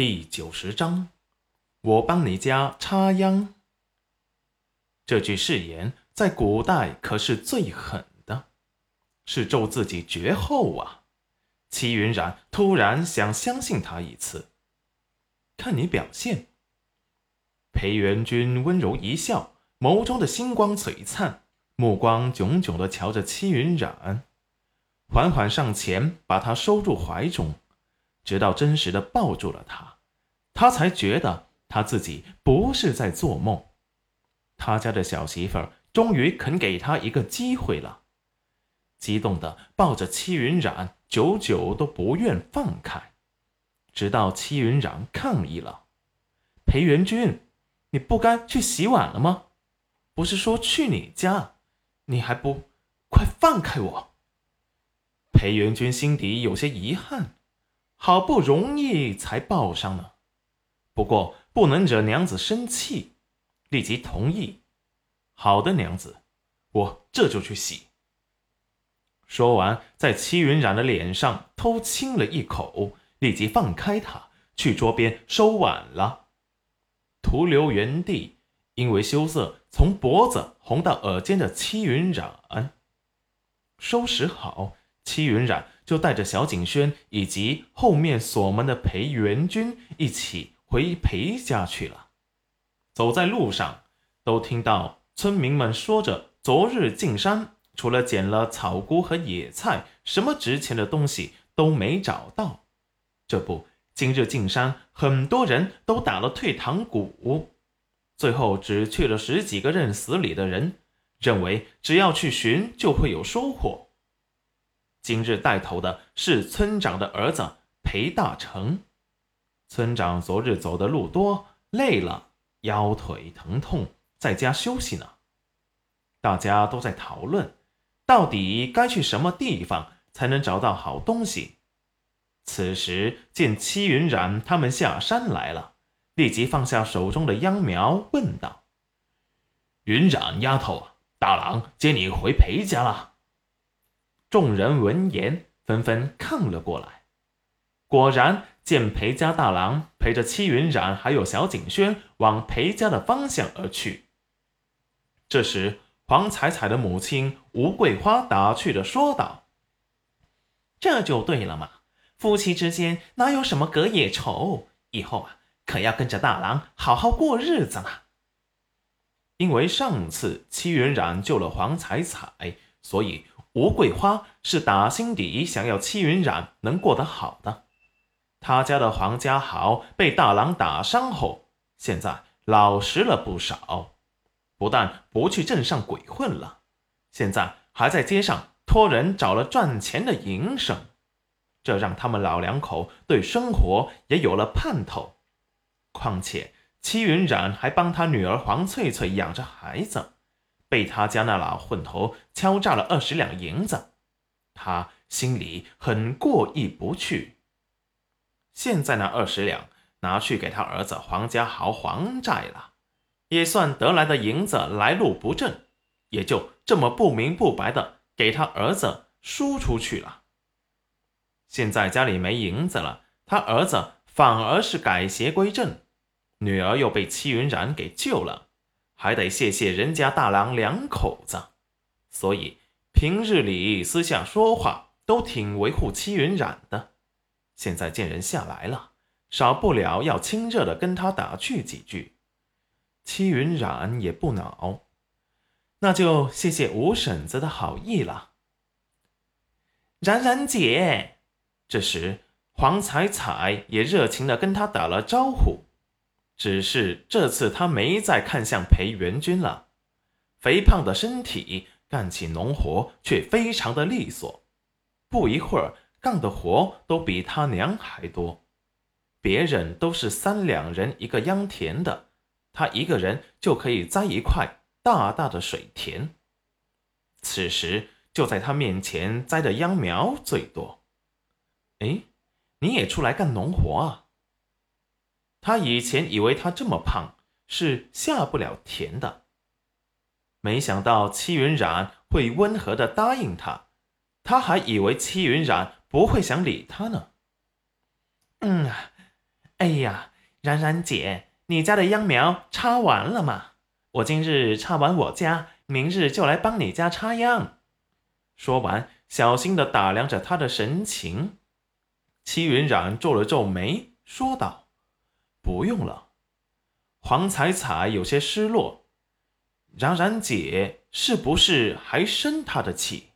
第九十章，我帮你家插秧。这句誓言在古代可是最狠的，是咒自己绝后啊！戚云染突然想相信他一次，看你表现。裴元君温柔一笑，眸中的星光璀璨，目光炯炯的瞧着戚云染，缓缓上前把他收入怀中。直到真实的抱住了他，他才觉得他自己不是在做梦。他家的小媳妇儿终于肯给他一个机会了，激动的抱着戚云染，久久都不愿放开，直到戚云染抗议了：“裴元君，你不该去洗碗了吗？不是说去你家，你还不快放开我？”裴元君心底有些遗憾。好不容易才抱上呢，不过不能惹娘子生气，立即同意。好的，娘子，我这就去洗。说完，在戚云染的脸上偷亲了一口，立即放开他，去桌边收碗了。徒留原地，因为羞涩从脖子红到耳尖的戚云染，收拾好。戚云染就带着小景轩以及后面锁门的裴元君一起回裴家去了。走在路上，都听到村民们说着：昨日进山，除了捡了草菇和野菜，什么值钱的东西都没找到。这不，今日进山，很多人都打了退堂鼓，最后只去了十几个认死理的人，认为只要去寻，就会有收获。今日带头的是村长的儿子裴大成。村长昨日走的路多，累了，腰腿疼痛，在家休息呢。大家都在讨论，到底该去什么地方才能找到好东西。此时见戚云染他们下山来了，立即放下手中的秧苗，问道：“云染丫头，大郎接你回裴家了。”众人闻言，纷纷看了过来。果然见裴家大郎陪着戚云染还有小景轩往裴家的方向而去。这时，黄彩彩的母亲吴桂花打趣的说道：“这就对了嘛，夫妻之间哪有什么隔夜仇？以后啊，可要跟着大郎好好过日子嘛。因为上次戚云染救了黄彩彩，所以。”吴桂花是打心底想要戚云染能过得好的。他家的黄家豪被大郎打伤后，现在老实了不少，不但不去镇上鬼混了，现在还在街上托人找了赚钱的营生，这让他们老两口对生活也有了盼头。况且戚云染还帮他女儿黄翠翠养着孩子。被他家那老混头敲诈了二十两银子，他心里很过意不去。现在那二十两拿去给他儿子黄家豪还债了，也算得来的银子来路不正，也就这么不明不白的给他儿子输出去了。现在家里没银子了，他儿子反而是改邪归正，女儿又被戚云染给救了。还得谢谢人家大郎两口子，所以平日里私下说话都挺维护戚云染的。现在见人下来了，少不了要亲热的跟他打趣几句。戚云染也不恼，那就谢谢吴婶子的好意了。冉冉姐，这时黄彩彩也热情的跟他打了招呼。只是这次他没再看向裴元君了，肥胖的身体干起农活却非常的利索，不一会儿干的活都比他娘还多。别人都是三两人一个秧田的，他一个人就可以栽一块大大的水田。此时就在他面前栽的秧苗最多。哎，你也出来干农活啊？他以前以为他这么胖是下不了田的，没想到戚云染会温和的答应他，他还以为戚云染不会想理他呢。嗯，哎呀，冉冉姐，你家的秧苗插完了吗？我今日插完我家，明日就来帮你家插秧。说完，小心的打量着他的神情。戚云染皱了皱眉，说道：“不用了。”黄彩彩有些失落：“冉冉姐是不是还生他的气？”